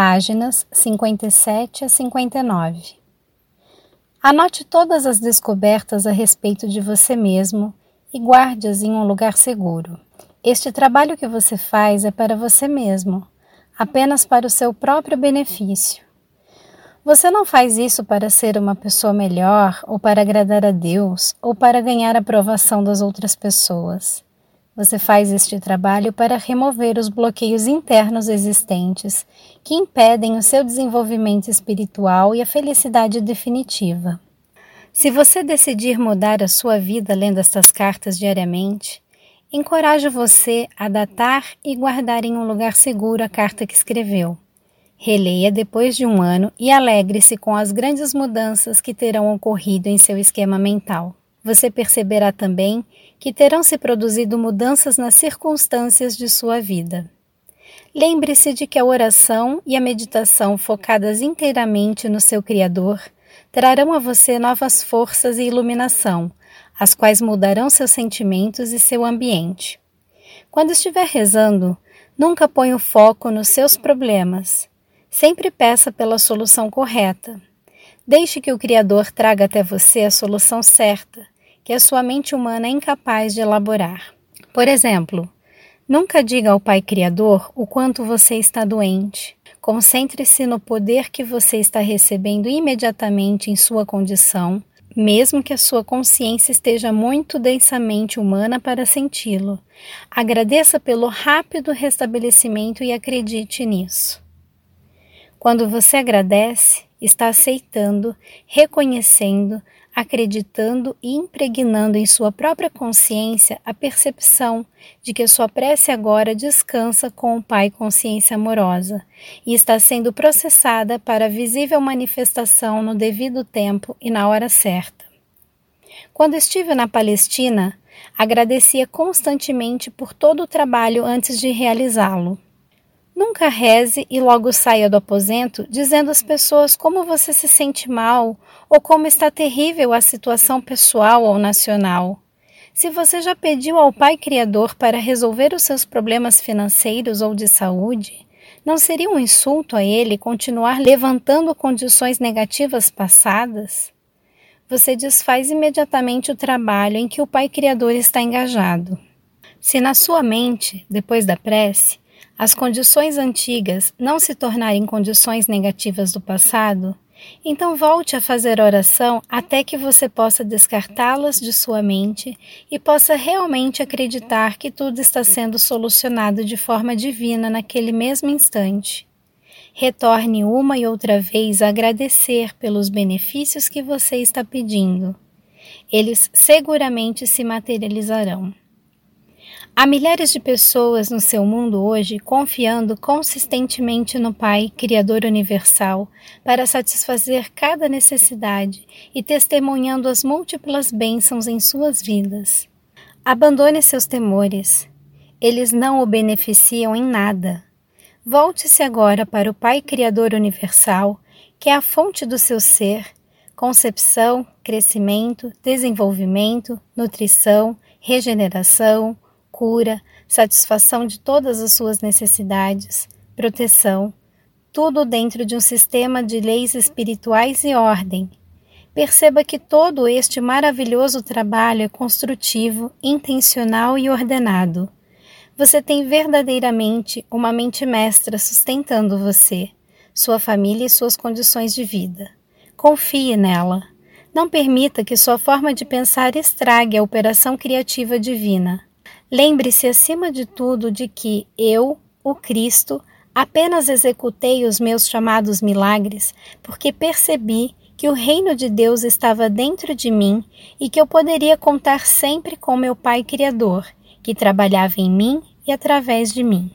páginas 57 a 59. Anote todas as descobertas a respeito de você mesmo e guarde-as em um lugar seguro. Este trabalho que você faz é para você mesmo, apenas para o seu próprio benefício. Você não faz isso para ser uma pessoa melhor, ou para agradar a Deus, ou para ganhar a aprovação das outras pessoas. Você faz este trabalho para remover os bloqueios internos existentes que impedem o seu desenvolvimento espiritual e a felicidade definitiva. Se você decidir mudar a sua vida lendo estas cartas diariamente, encorajo você a datar e guardar em um lugar seguro a carta que escreveu. Releia depois de um ano e alegre-se com as grandes mudanças que terão ocorrido em seu esquema mental. Você perceberá também que terão se produzido mudanças nas circunstâncias de sua vida. Lembre-se de que a oração e a meditação focadas inteiramente no seu Criador trarão a você novas forças e iluminação, as quais mudarão seus sentimentos e seu ambiente. Quando estiver rezando, nunca ponha o foco nos seus problemas, Sempre peça pela solução correta. Deixe que o Criador traga até você a solução certa, que a sua mente humana é incapaz de elaborar. Por exemplo, nunca diga ao Pai Criador o quanto você está doente. Concentre-se no poder que você está recebendo imediatamente em sua condição, mesmo que a sua consciência esteja muito densamente humana para senti-lo. Agradeça pelo rápido restabelecimento e acredite nisso. Quando você agradece, está aceitando, reconhecendo, acreditando e impregnando em sua própria consciência a percepção de que sua prece agora descansa com o Pai Consciência Amorosa e está sendo processada para visível manifestação no devido tempo e na hora certa. Quando estive na Palestina, agradecia constantemente por todo o trabalho antes de realizá-lo. Nunca reze e logo saia do aposento dizendo às pessoas como você se sente mal ou como está terrível a situação pessoal ou nacional. Se você já pediu ao Pai Criador para resolver os seus problemas financeiros ou de saúde, não seria um insulto a ele continuar levantando condições negativas passadas? Você desfaz imediatamente o trabalho em que o Pai Criador está engajado. Se na sua mente, depois da prece, as condições antigas não se tornarem condições negativas do passado, então volte a fazer oração até que você possa descartá-las de sua mente e possa realmente acreditar que tudo está sendo solucionado de forma divina naquele mesmo instante. Retorne uma e outra vez a agradecer pelos benefícios que você está pedindo. Eles seguramente se materializarão. Há milhares de pessoas no seu mundo hoje confiando consistentemente no Pai, Criador Universal, para satisfazer cada necessidade e testemunhando as múltiplas bênçãos em suas vidas. Abandone seus temores. Eles não o beneficiam em nada. Volte-se agora para o Pai Criador Universal, que é a fonte do seu ser, concepção, crescimento, desenvolvimento, nutrição, regeneração, cura, satisfação de todas as suas necessidades, proteção, tudo dentro de um sistema de leis espirituais e ordem. Perceba que todo este maravilhoso trabalho é construtivo, intencional e ordenado. Você tem verdadeiramente uma mente mestra sustentando você, sua família e suas condições de vida. Confie nela. Não permita que sua forma de pensar estrague a operação criativa divina. Lembre-se, acima de tudo, de que eu, o Cristo, apenas executei os meus chamados milagres porque percebi que o reino de Deus estava dentro de mim e que eu poderia contar sempre com meu Pai Criador, que trabalhava em mim e através de mim.